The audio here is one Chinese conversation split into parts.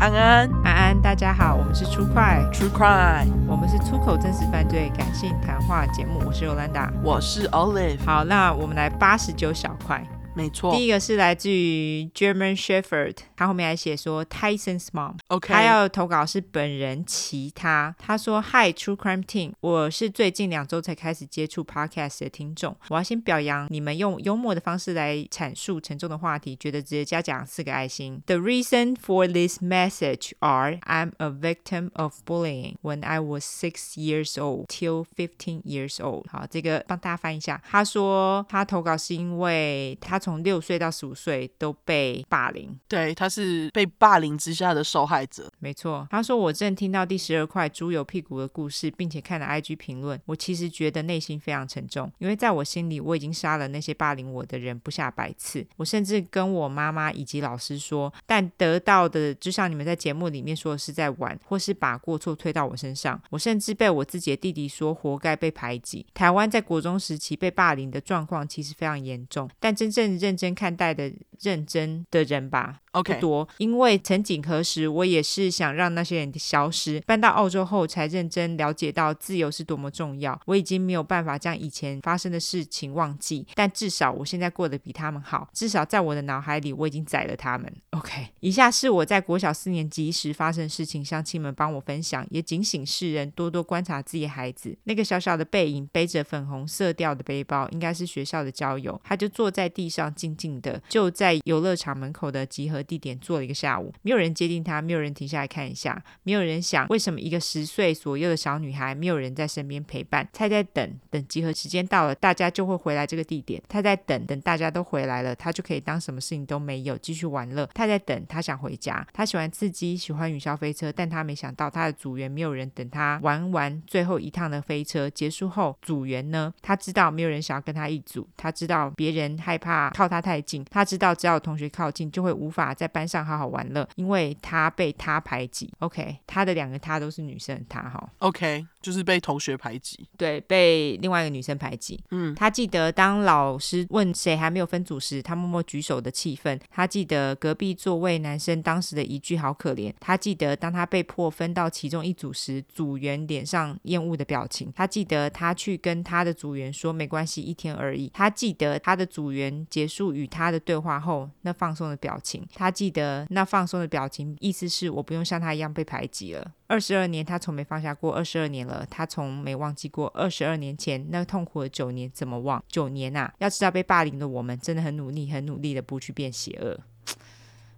安安，安安，大家好，我们是出快 True Crime，我们是出口真实犯罪感性谈话节目，我是 Yolanda，我是 Olive。好，那我们来八十九小块。没错，第一个是来自于 German Shepherd，他后面还写说 Tyson's mom，OK，、okay. 他要投稿是本人其他，他说 Hi True Crime Team，我是最近两周才开始接触 Podcast 的听众，我要先表扬你们用幽默的方式来阐述沉重的话题，觉得值得嘉奖四个爱心。The reason for this message are I'm a victim of bullying when I was six years old till fifteen years old。好，这个帮大家翻译一下，他说他投稿是因为他。从六岁到十五岁都被霸凌，对，他是被霸凌之下的受害者。没错，他说我正听到第十二块猪油屁股的故事，并且看了 IG 评论，我其实觉得内心非常沉重，因为在我心里我已经杀了那些霸凌我的人不下百次。我甚至跟我妈妈以及老师说，但得到的就像你们在节目里面说的是在玩，或是把过错推到我身上。我甚至被我自己的弟弟说活该被排挤。台湾在国中时期被霸凌的状况其实非常严重，但真正认真看待的认真的人吧。OK，不多，因为曾几何时，我也是想让那些人消失。搬到澳洲后，才认真了解到自由是多么重要。我已经没有办法将以前发生的事情忘记，但至少我现在过得比他们好。至少在我的脑海里，我已经宰了他们。OK，以下是我在国小四年级时发生的事情，乡亲们帮我分享，也警醒世人多多观察自己的孩子。那个小小的背影，背着粉红色调的背包，应该是学校的郊游。他就坐在地上，静静的，就在游乐场门口的集合地点坐了一个下午，没有人接近他，没有人停下来看一下，没有人想为什么一个十岁左右的小女孩没有人在身边陪伴。他。在等，等集合时间到了，大家就会回来这个地点。他。在等，等大家都回来了，他。就可以当什么事情都没有，继续玩乐。他。在等，他。想回家，他。喜欢刺激，喜欢云霄飞车，但他。没想到他。的组员没有人等他。玩完最后一趟的飞车结束后，组员呢？他。知道没有人想要跟他。一组，他。知道别人害怕靠他太近，他知道只要有同学靠近就会无法在班上好好玩乐，因为他被他排挤。OK，他的两个他都是女生，他哈。OK，就是被同学排挤，对，被另外一个女生排挤。嗯，他记得当老师问谁还没有分组时，他默默举手的气氛。他记得隔壁座位男生当时的一句“好可怜”。他记得当他被迫分到其中一组时，组员脸上厌恶的表情。他记得他去跟他的组员说“没关系，一天而已”。他记得他的组员结结束与他的对话后那放松的表情。他记得那放松的表情，意思是我不用像他一样被排挤了。二十二年，他从没放下过。二十二年了，他从没忘记过。二十二年前那痛苦的九年，怎么忘？九年啊！要知道，被霸凌的我们真的很努力，很努力的不去变邪恶。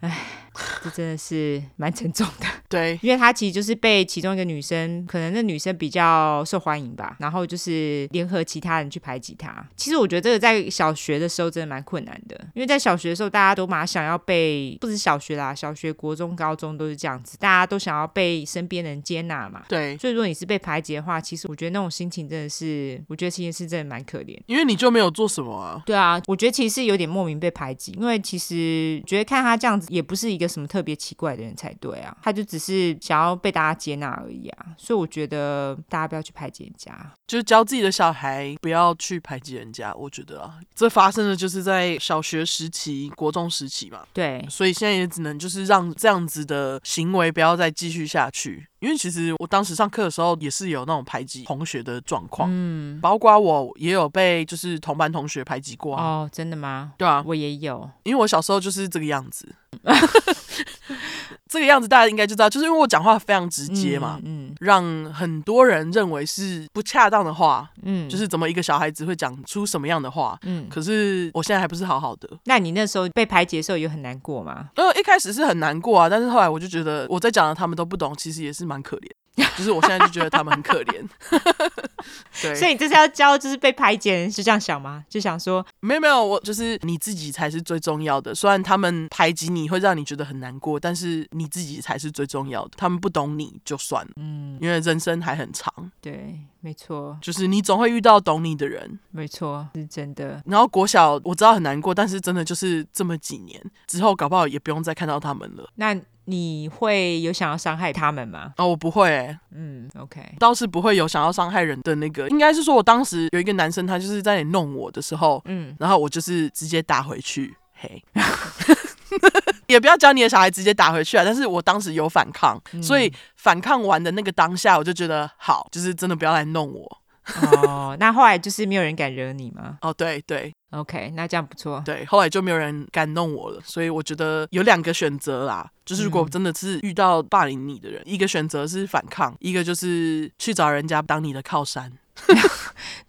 唉。这真的是蛮沉重的，对，因为他其实就是被其中一个女生，可能那女生比较受欢迎吧，然后就是联合其他人去排挤他。其实我觉得这个在小学的时候真的蛮困难的，因为在小学的时候，大家都蛮想要被，不止小学啦，小学、国中、高中都是这样子，大家都想要被身边人接纳嘛。对，所以如果你是被排挤的话，其实我觉得那种心情真的是，我觉得其实是真的蛮可怜，因为你就没有做什么啊。对啊，我觉得其实是有点莫名被排挤，因为其实觉得看他这样子也不是一个什么特。特别奇怪的人才对啊，他就只是想要被大家接纳而已啊，所以我觉得大家不要去排挤人家，就是教自己的小孩不要去排挤人家。我觉得啊，这发生的就是在小学时期、国中时期嘛，对，所以现在也只能就是让这样子的行为不要再继续下去。因为其实我当时上课的时候也是有那种排挤同学的状况，嗯，包括我也有被就是同班同学排挤过啊。哦，真的吗？对啊，我也有，因为我小时候就是这个样子。这个样子大家应该就知道，就是因为我讲话非常直接嘛，嗯，嗯，让很多人认为是不恰当的话，嗯，就是怎么一个小孩子会讲出什么样的话，嗯，可是我现在还不是好好的。那你那时候被排解的时候有很难过吗？呃，一开始是很难过啊，但是后来我就觉得我在讲的他们都不懂，其实也是蛮可怜。就是我现在就觉得他们很可怜，对，所以你这是要教，就是被排挤人是这样想吗？就想说没有没有，我就是你自己才是最重要的。虽然他们排挤你会让你觉得很难过，但是你自己才是最重要的。他们不懂你就算了，嗯，因为人生还很长。对，没错，就是你总会遇到懂你的人，没错，是真的。然后国小我知道很难过，但是真的就是这么几年之后，搞不好也不用再看到他们了。那。你会有想要伤害他们吗？哦，我不会、欸。嗯，OK，倒是不会有想要伤害人的那个。应该是说，我当时有一个男生，他就是在弄我的时候，嗯，然后我就是直接打回去，嘿。也不要教你的小孩直接打回去啊。但是我当时有反抗，嗯、所以反抗完的那个当下，我就觉得好，就是真的不要来弄我。哦，那后来就是没有人敢惹你吗？哦，对对，OK，那这样不错。对，后来就没有人敢弄我了，所以我觉得有两个选择啦，就是如果真的是遇到霸凌你的人，嗯、一个选择是反抗，一个就是去找人家当你的靠山。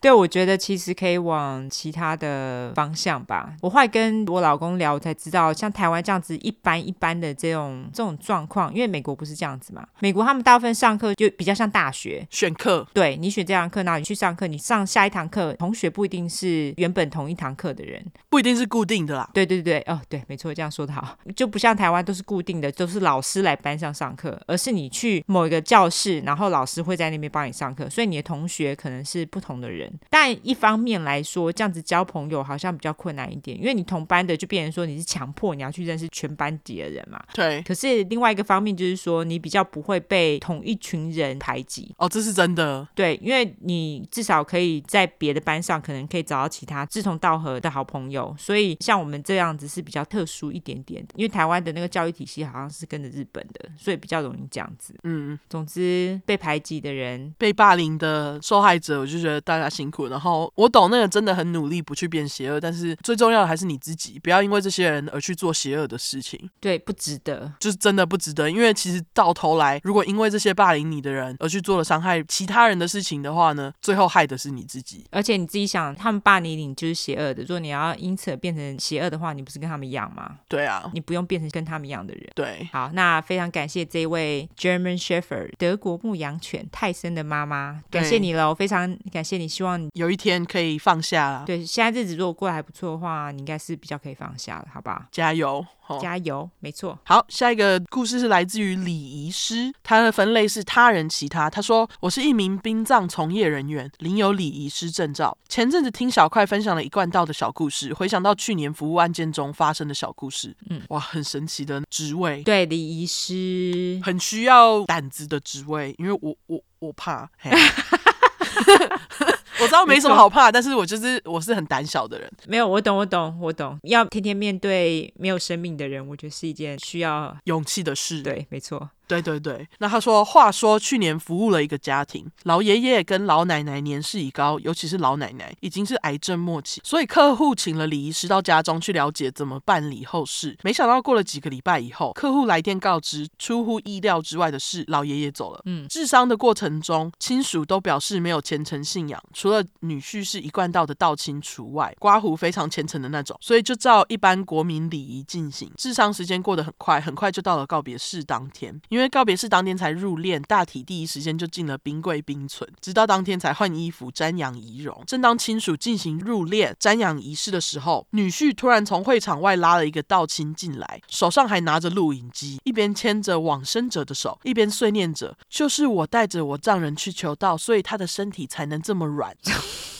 对，我觉得其实可以往其他的方向吧。我后来跟我老公聊，我才知道，像台湾这样子一般一般的这种这种状况，因为美国不是这样子嘛。美国他们大部分上课就比较像大学选课，对，你选这堂课，那你去上课，你上下一堂课，同学不一定是原本同一堂课的人，不一定是固定的啦。对对对，哦，对，没错，这样说的好，就不像台湾都是固定的，都是老师来班上上课，而是你去某一个教室，然后老师会在那边帮你上课，所以你的同学可能是不同的人。但一方面来说，这样子交朋友好像比较困难一点，因为你同班的就变成说你是强迫你要去认识全班级的人嘛。对。可是另外一个方面就是说，你比较不会被同一群人排挤。哦，这是真的。对，因为你至少可以在别的班上，可能可以找到其他志同道合的好朋友。所以像我们这样子是比较特殊一点点的，因为台湾的那个教育体系好像是跟着日本的，所以比较容易这样子。嗯。总之，被排挤的人、被霸凌的受害者，我就觉得大家辛苦。然后我懂那个真的很努力不去变邪恶，但是最重要的还是你自己，不要因为这些人而去做邪恶的事情。对，不值得，就是真的不值得。因为其实到头来，如果因为这些霸凌你的人而去做了伤害其他人的事情的话呢，最后害的是你自己。而且你自己想，他们霸凌你就是邪恶的，如果你要因此变成邪恶的话，你不是跟他们一样吗？对啊，你不用变成跟他们一样的人。对，好，那非常感谢这位 German Shepherd 德国牧羊犬泰森的妈妈，感谢你了，我非常感谢你，希望你有一天可以放下了，对，现在日子如果过得还不错的话，你应该是比较可以放下了，好吧？加油，哦、加油，没错。好，下一个故事是来自于礼仪师，他的分类是他人其他。他说：“我是一名殡葬从业人员，领有礼仪师证照。前阵子听小快分享了一贯道的小故事，回想到去年服务案件中发生的小故事，嗯，哇，很神奇的职位，对，礼仪师很需要胆子的职位，因为我我我怕。嘿”我知道没什么好怕，但是我就是我是很胆小的人。没有，我懂，我懂，我懂。要天天面对没有生命的人，我觉得是一件需要勇气的事。对，没错。对对对，那他说，话说去年服务了一个家庭，老爷爷跟老奶奶年事已高，尤其是老奶奶已经是癌症末期，所以客户请了礼仪师到家中去了解怎么办理后事。没想到过了几个礼拜以后，客户来电告知，出乎意料之外的是，老爷爷走了。嗯，治丧的过程中，亲属都表示没有虔诚信仰，除了女婿是一贯道的道亲除外，刮胡非常虔诚的那种，所以就照一般国民礼仪进行。治丧时间过得很快，很快就到了告别式当天。因因为告别式当天才入殓，大体第一时间就进了冰柜冰存，直到当天才换衣服瞻仰遗容。正当亲属进行入殓瞻仰仪式的时候，女婿突然从会场外拉了一个道亲进来，手上还拿着录影机，一边牵着往生者的手，一边碎念着：“就是我带着我丈人去求道，所以他的身体才能这么软。”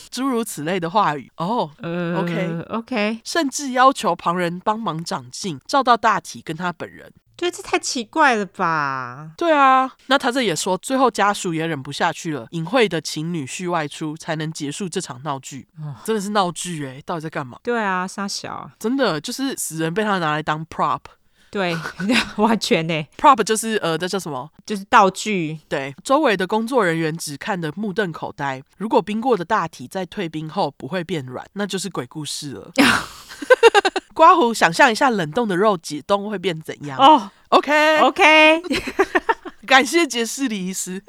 诸如此类的话语。哦，呃，OK OK，甚至要求旁人帮忙长镜，照到大体跟他本人。对，这太奇怪了吧？对啊，那他这也说，最后家属也忍不下去了，隐晦的请女婿外出，才能结束这场闹剧。哦，真的是闹剧哎，到底在干嘛？对啊，杀小，真的就是死人被他拿来当 prop。对，完全呢。prop 就是呃，这叫什么？就是道具。对，周围的工作人员只看得目瞪口呆。如果冰过的大体在退冰后不会变软，那就是鬼故事了。刮胡，想象一下冷冻的肉解冻会变怎样？哦，OK OK，感谢杰士李医师。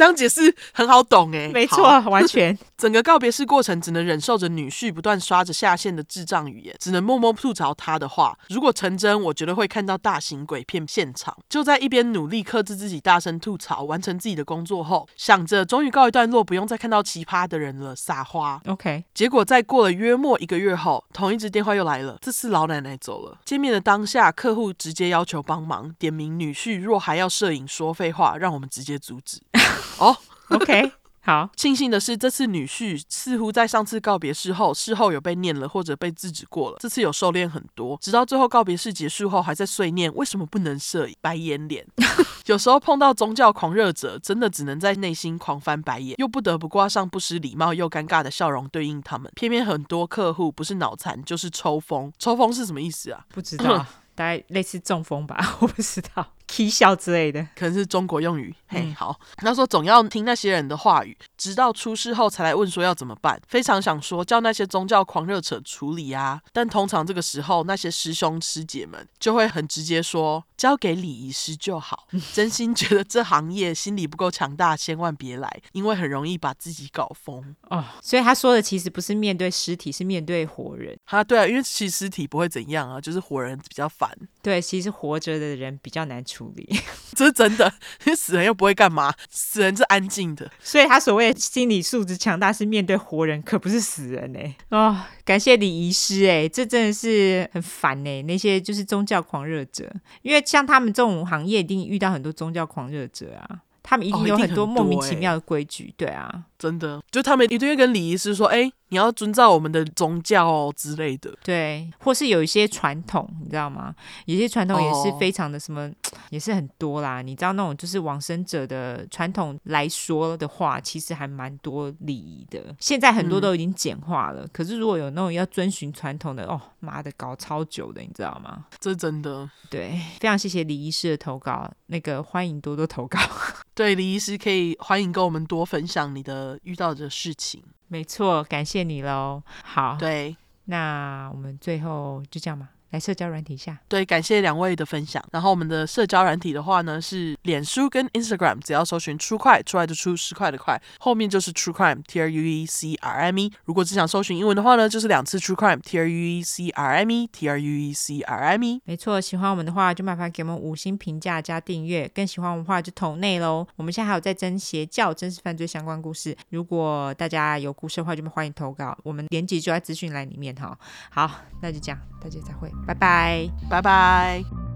这样解释很好懂哎，没错，完全。整个告别式过程只能忍受着女婿不断刷着下线的智障语言，只能默默吐槽他的话。如果成真，我觉得会看到大型鬼片现场。就在一边努力克制自己大声吐槽，完成自己的工作后，想着终于告一段落，不用再看到奇葩的人了，撒花。OK。结果在过了约莫一个月后，同一支电话又来了，这次老奶奶走了。见面的当下，客户直接要求帮忙，点名女婿若还要摄影说废话，让我们直接阻止。哦、oh，OK，好，庆幸的是，这次女婿似乎在上次告别式后，事后有被念了或者被制止过了。这次有收敛很多，直到最后告别式结束后，还在碎念为什么不能摄影白眼脸。有时候碰到宗教狂热者，真的只能在内心狂翻白眼，又不得不挂上不失礼貌又尴尬的笑容对应他们。偏偏很多客户不是脑残就是抽风，抽风是什么意思啊？不知道，大概类似中风吧，我不知道。踢笑之类的，可能是中国用语。嘿，嗯、好，他说总要听那些人的话语，直到出事后才来问说要怎么办。非常想说叫那些宗教狂热者处理啊，但通常这个时候那些师兄师姐们就会很直接说交给礼仪师就好。真心觉得这行业心理不够强大，千万别来，因为很容易把自己搞疯哦。所以他说的其实不是面对尸体，是面对活人。哈，对啊，因为其实尸体不会怎样啊，就是活人比较烦。对，其实活着的人比较难处。理，这是真的，因为死人又不会干嘛，死人是安静的，所以他所谓的心理素质强大是面对活人，可不是死人哎、欸。哦，感谢礼仪师哎，这真的是很烦哎，那些就是宗教狂热者，因为像他们这种行业一定遇到很多宗教狂热者啊，他们一定有很多莫名其妙的规矩，对啊，真的，就他们一定会跟礼仪师说，哎。你要遵照我们的宗教哦之类的，对，或是有一些传统，你知道吗？有些传统也是非常的什么，oh. 也是很多啦。你知道那种就是往生者的传统来说的话，其实还蛮多礼仪的。现在很多都已经简化了，嗯、可是如果有那种要遵循传统的，哦妈的，搞超久的，你知道吗？这真的，对，非常谢谢李医师的投稿，那个欢迎多多投稿。对，李医师可以欢迎跟我们多分享你的遇到的事情。没错，感谢你喽。好，对，那我们最后就这样吧。来社交软体下，对，感谢两位的分享。然后我们的社交软体的话呢，是脸书跟 Instagram，只要搜寻 True Crime 出来的出十块的块，后面就是 True Crime T R U E C R M E。如果只想搜寻英文的话呢，就是两次 True Crime T R U E C R M E T R U E C R M E。没错，喜欢我们的话就麻烦给我们五星评价加订阅，更喜欢我们的话就投内喽。我们现在还有在征邪教真实犯罪相关故事，如果大家有故事的话，就欢迎投稿，我们连结就在资讯栏里面哈。好，那就这样，大家再会，拜拜。拜拜。